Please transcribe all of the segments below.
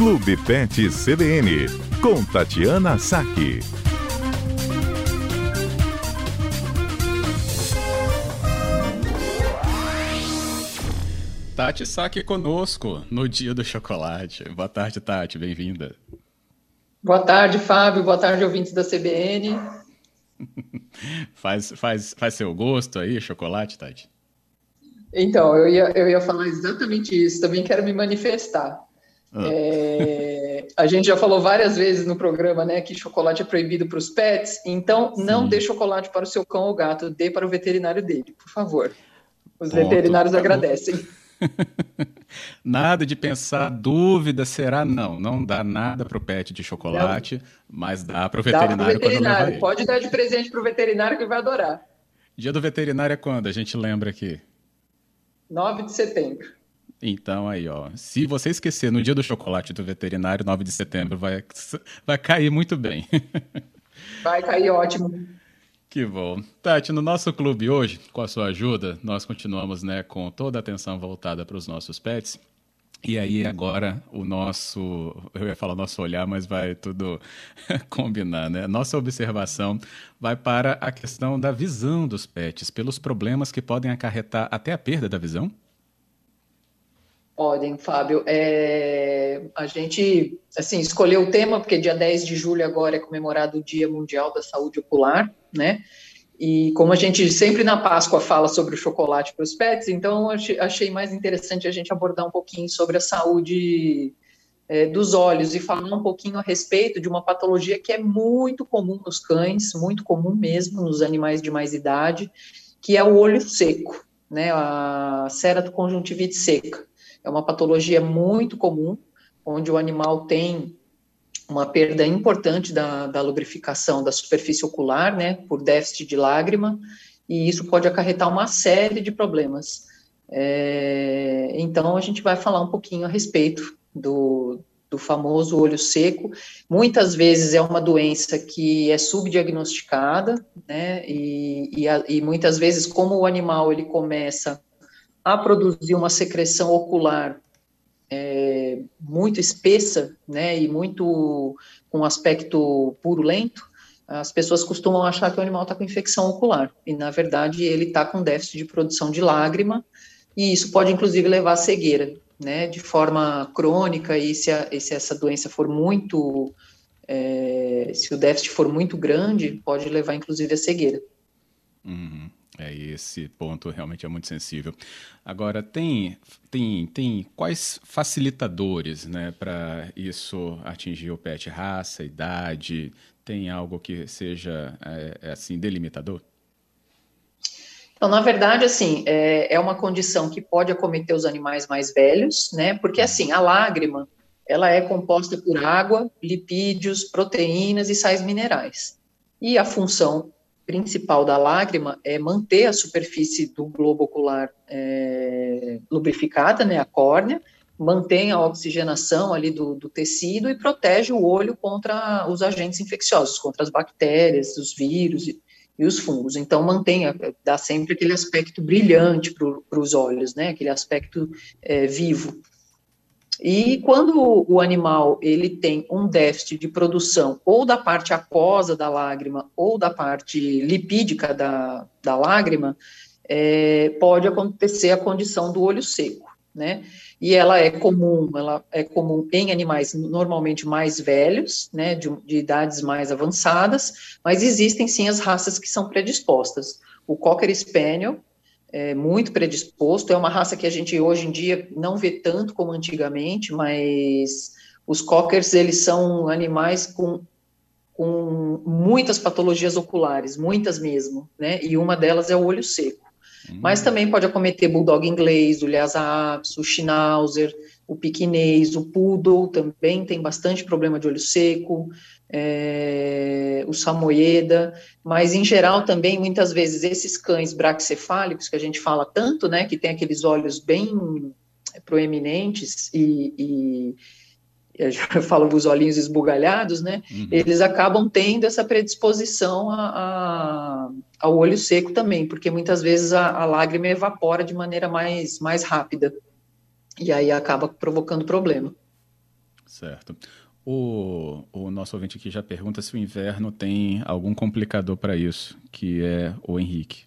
Clube Pet CBN, com Tatiana Saque. Tati Saque conosco no Dia do Chocolate. Boa tarde, Tati, bem-vinda. Boa tarde, Fábio. Boa tarde, ouvintes da CBN. faz, faz, faz seu gosto aí, chocolate, Tati? Então, eu ia, eu ia falar exatamente isso. Também quero me manifestar. Ah. É, a gente já falou várias vezes no programa, né, que chocolate é proibido para os pets. Então, não Sim. dê chocolate para o seu cão ou gato, dê para o veterinário dele, por favor. Os Ponto. veterinários agradecem. nada de pensar, dúvida, será? Não, não dá nada para o pet de chocolate, não. mas dá para o veterinário, veterinário. Pode dar de presente para o veterinário que vai adorar. Dia do veterinário é quando? A gente lembra aqui. 9 de setembro. Então aí, ó, se você esquecer no dia do chocolate do veterinário, 9 de setembro, vai, vai cair muito bem. Vai cair ótimo. Que bom. Tati, no nosso clube hoje, com a sua ajuda, nós continuamos né, com toda a atenção voltada para os nossos pets. E aí agora o nosso, eu ia falar nosso olhar, mas vai tudo combinar, né? Nossa observação vai para a questão da visão dos pets, pelos problemas que podem acarretar até a perda da visão. Podem, Fábio. É, a gente assim, escolheu o tema porque dia 10 de julho agora é comemorado o Dia Mundial da Saúde Ocular, né? E como a gente sempre na Páscoa fala sobre o chocolate para os pets, então achei mais interessante a gente abordar um pouquinho sobre a saúde é, dos olhos e falar um pouquinho a respeito de uma patologia que é muito comum nos cães, muito comum mesmo nos animais de mais idade, que é o olho seco, né? A ceratoconjuntivite seca. É uma patologia muito comum, onde o animal tem uma perda importante da, da lubrificação da superfície ocular, né, por déficit de lágrima, e isso pode acarretar uma série de problemas. É, então, a gente vai falar um pouquinho a respeito do, do famoso olho seco. Muitas vezes é uma doença que é subdiagnosticada, né, e, e, a, e muitas vezes, como o animal ele começa a produzir uma secreção ocular é, muito espessa, né, e muito com aspecto purulento, as pessoas costumam achar que o animal está com infecção ocular, e na verdade ele está com déficit de produção de lágrima, e isso pode inclusive levar à cegueira, né, de forma crônica, e se, a, e se essa doença for muito, é, se o déficit for muito grande, pode levar inclusive à cegueira. Uhum. É, esse ponto realmente é muito sensível. Agora, tem, tem, tem quais facilitadores né, para isso atingir o pet? Raça, idade? Tem algo que seja é, é, assim delimitador? Então, na verdade, assim, é, é uma condição que pode acometer os animais mais velhos, né? Porque, assim, a lágrima, ela é composta por água, lipídios, proteínas e sais minerais. E a função principal da lágrima é manter a superfície do globo ocular é, lubrificada, né, a córnea, mantém a oxigenação ali do, do, tecido e protege o olho contra os agentes infecciosos, contra as bactérias, os vírus e, e os fungos. Então, mantém, dá sempre aquele aspecto brilhante para os olhos, né, aquele aspecto é, vivo. E quando o animal ele tem um déficit de produção ou da parte aquosa da lágrima ou da parte lipídica da, da lágrima, é, pode acontecer a condição do olho seco, né? E ela é comum, ela é comum em animais normalmente mais velhos, né, de, de idades mais avançadas, mas existem sim as raças que são predispostas. O Cocker Spaniel, é, muito predisposto. É uma raça que a gente hoje em dia não vê tanto como antigamente, mas os cockers eles são animais com, com muitas patologias oculares, muitas mesmo, né? E uma delas é o olho seco. Hum. Mas também pode acometer bulldog inglês, o Lhasa apis, o schnauzer, o piquinês, o poodle também tem bastante problema de olho seco é, o samoyeda, mas em geral também muitas vezes esses cães braxcefálicos que a gente fala tanto, né, que tem aqueles olhos bem proeminentes e, e eu falo dos olhinhos esbugalhados, né, uhum. eles acabam tendo essa predisposição a, a, ao olho seco também, porque muitas vezes a, a lágrima evapora de maneira mais, mais rápida, e aí acaba provocando problema. Certo. O, o nosso ouvinte aqui já pergunta se o inverno tem algum complicador para isso, que é o Henrique.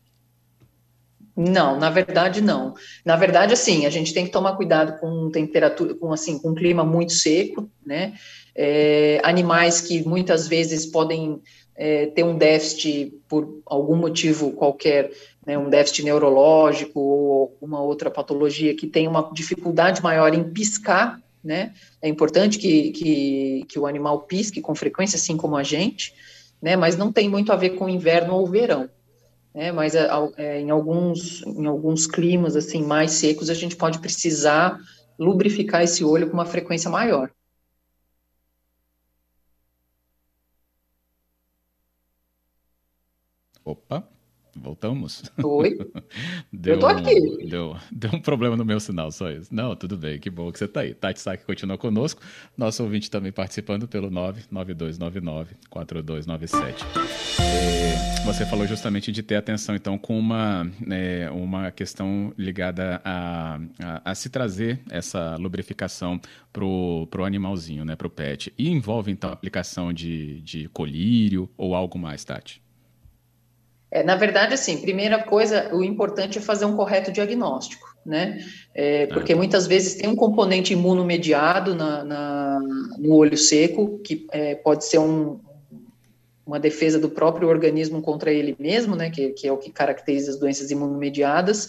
Não, na verdade não. Na verdade, assim, a gente tem que tomar cuidado com temperatura, com assim, com clima muito seco, né? É, animais que muitas vezes podem é, ter um déficit por algum motivo qualquer, né, um déficit neurológico ou uma outra patologia que tem uma dificuldade maior em piscar, né? É importante que, que, que o animal pisque com frequência, assim como a gente, né? Mas não tem muito a ver com inverno ou verão né, mas é, é, em, alguns, em alguns climas assim mais secos a gente pode precisar lubrificar esse olho com uma frequência maior. Opa, Voltamos? Oi. deu, eu tô aqui. Deu, deu um problema no meu sinal, só isso. Não, tudo bem, que bom que você está aí. Tati Saki continua conosco. Nosso ouvinte também participando pelo 99299-4297. É, você falou justamente de ter atenção, então, com uma, é, uma questão ligada a, a, a, se trazer essa lubrificação para o animalzinho, né, para o pet. E envolve, então, a aplicação de, de colírio ou algo mais, Tati? É, na verdade, assim, primeira coisa, o importante é fazer um correto diagnóstico, né? É, porque muitas vezes tem um componente imunomediado na, na no olho seco, que é, pode ser um, uma defesa do próprio organismo contra ele mesmo, né? Que, que é o que caracteriza as doenças imunomediadas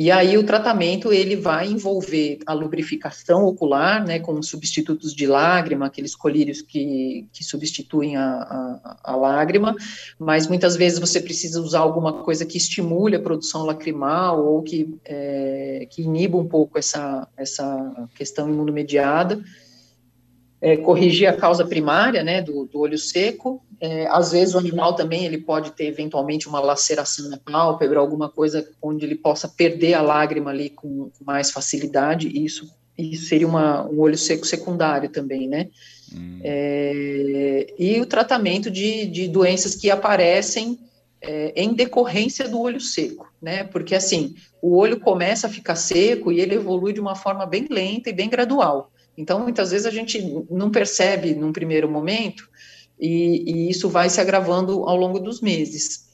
e aí o tratamento ele vai envolver a lubrificação ocular, né, com substitutos de lágrima, aqueles colírios que, que substituem a, a, a, lágrima, mas muitas vezes você precisa usar alguma coisa que estimule a produção lacrimal ou que, é, que iniba um pouco essa, essa questão imunomediada é, corrigir a causa primária, né, do, do olho seco. É, às vezes o animal também ele pode ter eventualmente uma laceração na pálpebra, alguma coisa onde ele possa perder a lágrima ali com, com mais facilidade. E isso, isso seria uma, um olho seco secundário também, né? Hum. É, e o tratamento de, de doenças que aparecem é, em decorrência do olho seco, né? Porque assim, o olho começa a ficar seco e ele evolui de uma forma bem lenta e bem gradual. Então, muitas vezes a gente não percebe num primeiro momento, e, e, isso vai se agravando ao longo dos meses.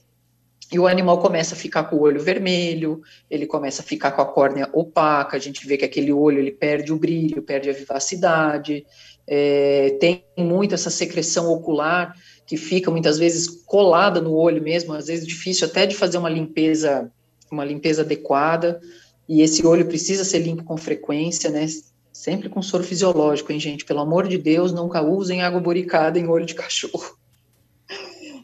E o animal começa a ficar com o olho vermelho, ele começa a ficar com a córnea opaca, a gente vê que aquele olho ele perde o brilho, perde a vivacidade, é, tem muito essa secreção ocular que fica muitas vezes colada no olho mesmo, às vezes difícil até de fazer uma limpeza, uma limpeza adequada, e esse olho precisa ser limpo com frequência, né? Sempre com soro fisiológico, hein, gente? Pelo amor de Deus, nunca usem água boricada em olho de cachorro.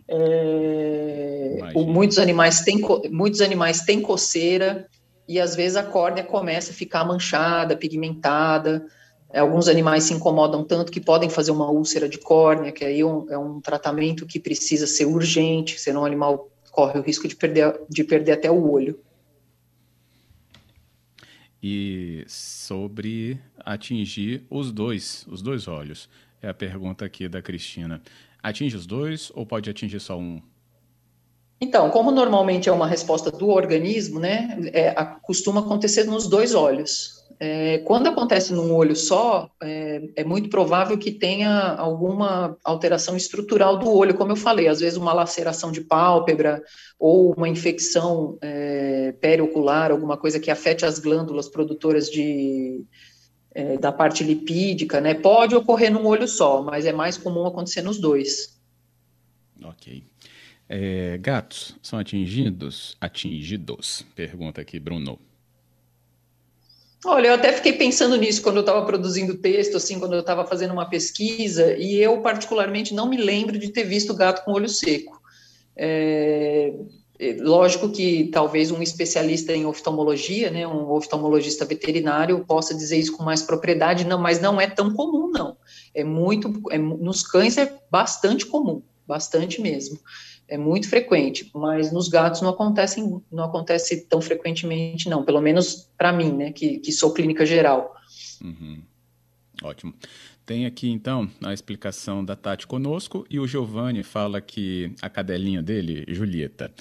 É, muitos animais têm muitos animais têm coceira e às vezes a córnea começa a ficar manchada, pigmentada. Alguns animais se incomodam tanto que podem fazer uma úlcera de córnea, que aí é um, é um tratamento que precisa ser urgente, senão o animal corre o risco de perder, de perder até o olho e sobre atingir os dois, os dois olhos. É a pergunta aqui da Cristina. Atinge os dois ou pode atingir só um? Então, como normalmente é uma resposta do organismo, né, é, costuma acontecer nos dois olhos. É, quando acontece num olho só, é, é, muito provável que tenha alguma alteração estrutural do olho, como eu falei, às vezes uma laceração de pálpebra ou uma infecção é, periocular, alguma coisa que afete as glândulas produtoras de, é, da parte lipídica, né? Pode ocorrer num olho só, mas é mais comum acontecer nos dois. Ok. É, gatos são atingidos? Atingidos? Pergunta aqui, Bruno. Olha, eu até fiquei pensando nisso quando eu estava produzindo texto, assim, quando eu estava fazendo uma pesquisa, e eu particularmente não me lembro de ter visto gato com olho seco. É, é, lógico que talvez um especialista em oftalmologia, né, um oftalmologista veterinário, possa dizer isso com mais propriedade, não, mas não é tão comum, não. É muito, é, nos cães é bastante comum, bastante mesmo é muito frequente, mas nos gatos não acontece, não acontece tão frequentemente, não, pelo menos para mim, né, que, que sou clínica geral. Uhum. Ótimo. Tem aqui, então, a explicação da Tati conosco, e o Giovanni fala que a cadelinha dele, Julieta,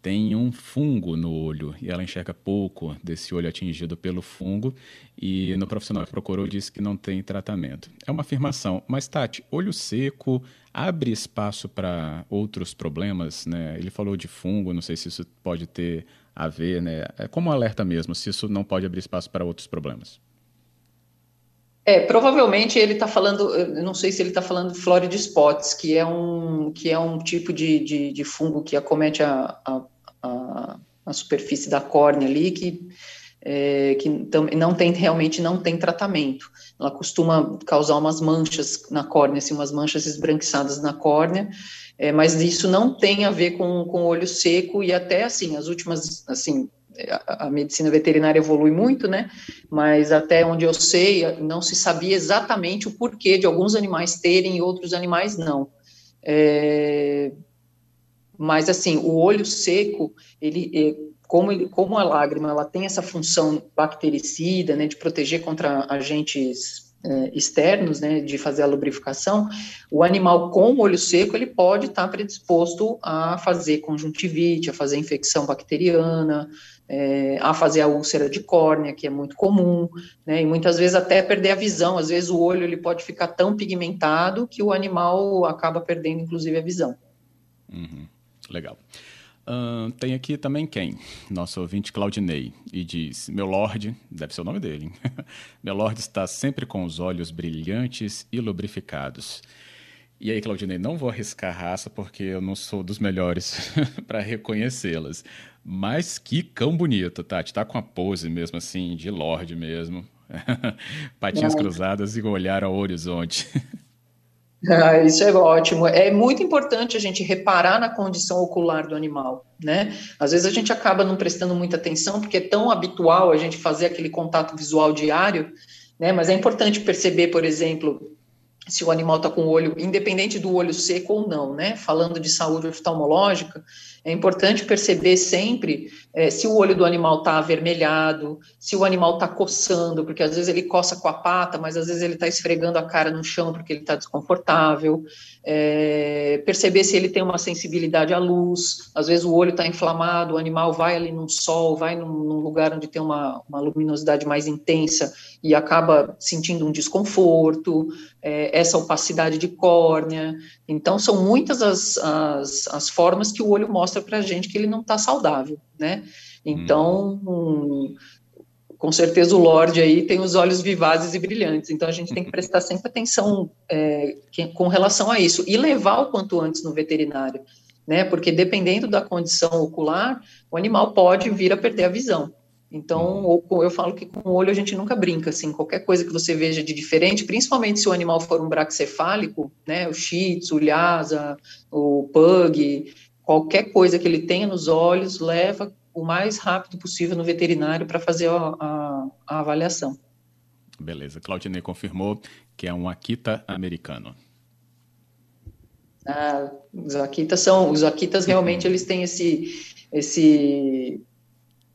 tem um fungo no olho e ela enxerga pouco desse olho atingido pelo fungo e no profissional que procurou disse que não tem tratamento. É uma afirmação, mas Tati, olho seco abre espaço para outros problemas, né? Ele falou de fungo, não sei se isso pode ter a ver, né? É como um alerta mesmo, se isso não pode abrir espaço para outros problemas. É, provavelmente ele está falando, não sei se ele está falando de Florida spots, que é um, que é um tipo de, de, de fungo que acomete a, a, a, a, superfície da córnea ali, que, é, que não tem, realmente não tem tratamento. Ela costuma causar umas manchas na córnea, assim, umas manchas esbranquiçadas na córnea, é, mas isso não tem a ver com, com olho seco, e até, assim, as últimas, assim, a, medicina veterinária evolui muito, né? Mas até onde eu sei, não se sabia exatamente o porquê de alguns animais terem e outros animais não. É, mas assim, o olho seco, ele, é, como, ele, como a lágrima, ela tem essa função bactericida, né, de proteger contra agentes externos, né, de fazer a lubrificação, o animal com o olho seco, ele pode estar predisposto a fazer conjuntivite, a fazer infecção bacteriana, é, a fazer a úlcera de córnea, que é muito comum, né, e muitas vezes até perder a visão, às vezes o olho ele pode ficar tão pigmentado que o animal acaba perdendo, inclusive, a visão. Uhum. Legal. Uh, tem aqui também quem? Nosso ouvinte Claudinei. E diz: Meu Lorde, deve ser o nome dele, hein? Meu Lorde está sempre com os olhos brilhantes e lubrificados. E aí, Claudinei, não vou arriscar raça porque eu não sou dos melhores para reconhecê-las. Mas que cão bonito, Tati. Tá com a pose mesmo assim, de Lorde mesmo. Patinhas é. cruzadas e olhar ao horizonte. Ah, isso é ótimo. É muito importante a gente reparar na condição ocular do animal, né? Às vezes a gente acaba não prestando muita atenção porque é tão habitual a gente fazer aquele contato visual diário, né? Mas é importante perceber, por exemplo, se o animal está com o olho, independente do olho seco ou não, né? Falando de saúde oftalmológica, é importante perceber sempre é, se o olho do animal está avermelhado, se o animal está coçando, porque às vezes ele coça com a pata, mas às vezes ele está esfregando a cara no chão porque ele está desconfortável. É, perceber se ele tem uma sensibilidade à luz, às vezes o olho está inflamado, o animal vai ali num sol, vai num, num lugar onde tem uma, uma, luminosidade mais intensa e acaba sentindo um desconforto, é, essa opacidade de córnea. Então, são muitas as, as, as formas que o olho mostra para a gente que ele não está saudável, né? Então, hum. com certeza o Lorde aí tem os olhos vivazes e brilhantes, então a gente tem que prestar sempre atenção é, com relação a isso e levar o quanto antes no veterinário, né? Porque dependendo da condição ocular, o animal pode vir a perder a visão. Então, eu falo que com o olho a gente nunca brinca, assim, qualquer coisa que você veja de diferente, principalmente se o animal for um braxcefálico, né, o shih tzu, o lhasa, o pug, qualquer coisa que ele tenha nos olhos, leva o mais rápido possível no veterinário para fazer a, a, a, avaliação. Beleza. Claudinei confirmou que é um Akita americano. Ah, os Akitas são, os Akitas realmente eles têm esse, esse,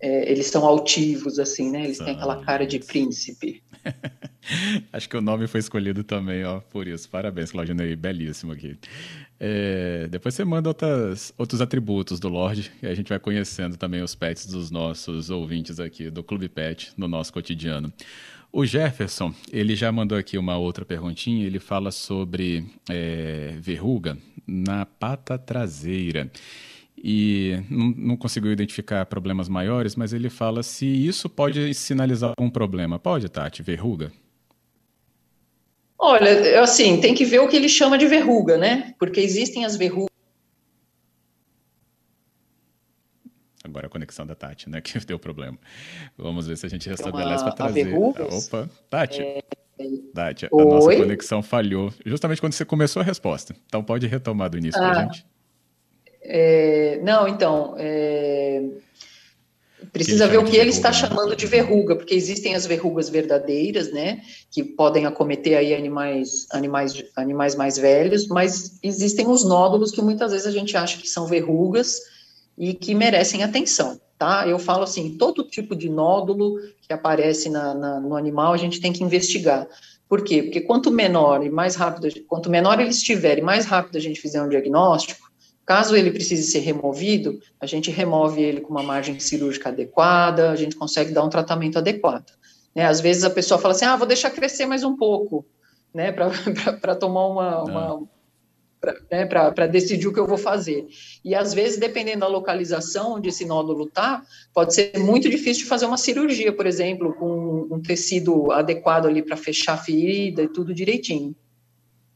é, eles são altivos assim, né? Eles têm aquela cara de príncipe. Acho que o nome foi escolhido também, ó, por isso. Parabéns, Claudinei, belíssimo aqui. É, depois você manda outras, outros atributos do Lorde e a gente vai conhecendo também os pets dos nossos ouvintes aqui do Clube Pet no nosso cotidiano. O Jefferson, ele já mandou aqui uma outra perguntinha, ele fala sobre é, verruga na pata traseira e não, não, conseguiu identificar problemas maiores, mas ele fala se isso pode sinalizar algum problema. Pode, Tati, verruga? Olha, assim, tem que ver o que ele chama de verruga, né? Porque existem as verrugas. Agora a conexão da Tati, né? Que deu problema. Vamos ver se a gente restabelece para trazer. Verrugas, Opa, Tati. É... Tati, a Oi? nossa conexão falhou justamente quando você começou a resposta. Então pode retomar do início ah, para a gente. É... Não, então. É... Precisa ver o que ele está né? chamando de verruga, porque existem as verrugas verdadeiras, né, que podem acometer aí animais, animais, animais mais velhos, mas existem os nódulos que muitas vezes a gente acha que são verrugas e que merecem atenção, tá? Eu falo assim, todo tipo de nódulo que aparece na, na, no animal a gente tem que investigar. Por quê? Porque quanto menor e mais rápido, quanto menor ele estiver e mais rápido a gente fizer um diagnóstico, Caso ele precise ser removido, a gente remove ele com uma margem cirúrgica adequada, a gente consegue dar um tratamento adequado. Né? Às vezes a pessoa fala assim, ah, vou deixar crescer mais um pouco, né, para tomar uma, uma para né, decidir o que eu vou fazer. E às vezes, dependendo da localização onde esse nódulo está, pode ser muito difícil de fazer uma cirurgia, por exemplo, com um tecido adequado ali para fechar a ferida e tudo direitinho.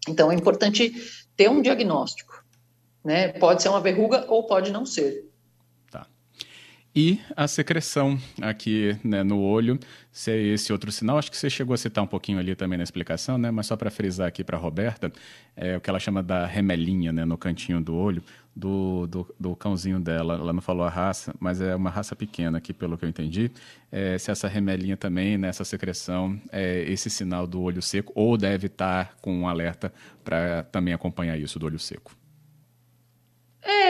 Então, é importante ter um diagnóstico. Né? Pode ser uma verruga ou pode não ser. E a secreção aqui né, no olho, se é esse outro sinal, acho que você chegou a citar um pouquinho ali também na explicação, né? Mas só para frisar aqui para a Roberta, é o que ela chama da remelinha, né, no cantinho do olho do, do, do, cãozinho dela. Ela não falou a raça, mas é uma raça pequena aqui, pelo que eu entendi. É, se essa remelinha também, nessa secreção, é esse sinal do olho seco, ou deve estar com um alerta para também acompanhar isso do olho seco.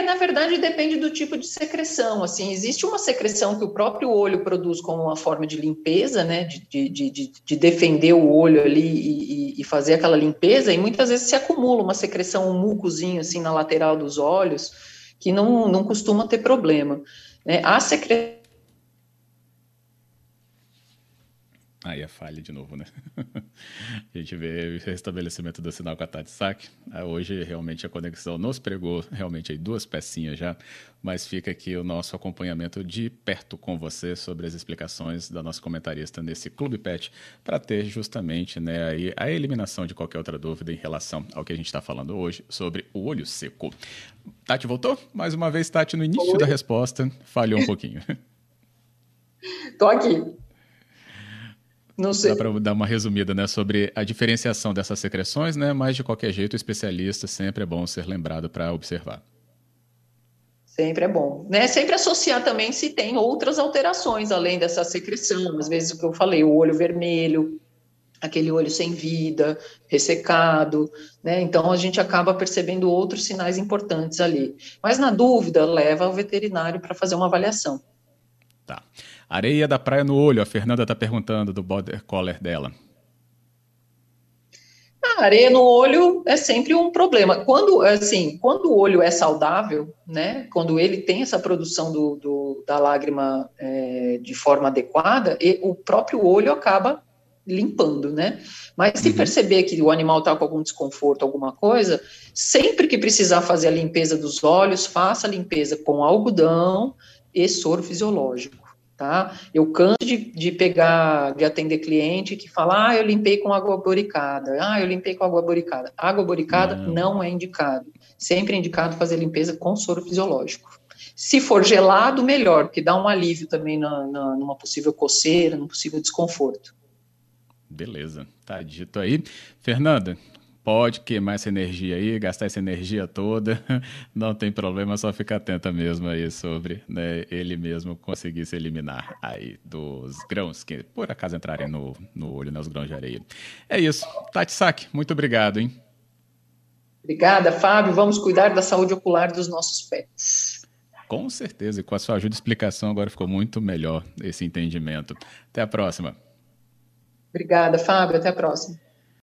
Na verdade, depende do tipo de secreção. Assim, existe uma secreção que o próprio olho produz como uma forma de limpeza, né? De, de, de, de defender o olho ali e, e, fazer aquela limpeza, e muitas vezes se acumula uma secreção, um mucozinho assim na lateral dos olhos, que não, não costuma ter problema. Né? A secreção Aí é falha de novo, né? a gente vê o restabelecimento do sinal com a Tatsak. Ah, hoje, realmente, a conexão nos pregou realmente aí duas pecinhas já, mas fica aqui o nosso acompanhamento de perto com você sobre as explicações da nossa comentarista nesse Clube Pet, para ter justamente né, aí a eliminação de qualquer outra dúvida em relação ao que a gente está falando hoje sobre o olho seco. Tati voltou? Mais uma vez, Tati, no início Oi. da resposta, falhou um pouquinho. Estou aqui. Não sei. Dá para dar uma resumida né, sobre a diferenciação dessas secreções, né, mas de qualquer jeito, o especialista sempre é bom ser lembrado para observar. Sempre é bom. Né? Sempre associar também se tem outras alterações além dessa secreção. Às vezes, o que eu falei, o olho vermelho, aquele olho sem vida, ressecado, né? Então a gente acaba percebendo outros sinais importantes ali. Mas na dúvida, leva ao veterinário para fazer uma avaliação. Tá. Areia da praia no olho, a Fernanda está perguntando do border collar dela. A areia no olho é sempre um problema. Quando, assim, quando o olho é saudável, né, quando ele tem essa produção do, do da lágrima é, de forma adequada, o próprio olho acaba limpando, né? Mas se uhum. perceber que o animal está com algum desconforto, alguma coisa, sempre que precisar fazer a limpeza dos olhos, faça a limpeza com algodão e soro fisiológico tá? Eu canso de, de pegar, de atender cliente que fala, ah, eu limpei com água boricada, ah, eu limpei com água boricada. Água boricada não, não é indicado. Sempre é indicado fazer limpeza com soro fisiológico. Se for gelado, melhor, porque dá um alívio também na, na, numa possível coceira, num possível desconforto. Beleza, tá dito aí. Fernanda, pode queimar essa energia aí, gastar essa energia toda, não tem problema, só ficar atenta mesmo aí sobre né, ele mesmo conseguir se eliminar aí dos grãos que por acaso entrarem no, no olho, nos né, grãos de areia. É isso. Tati Sack, muito obrigado, hein? Obrigada, Fábio. Vamos cuidar da saúde ocular dos nossos pets. Com certeza, e com a sua ajuda e explicação agora ficou muito melhor esse entendimento. Até a próxima. Obrigada, Fábio. Até a próxima.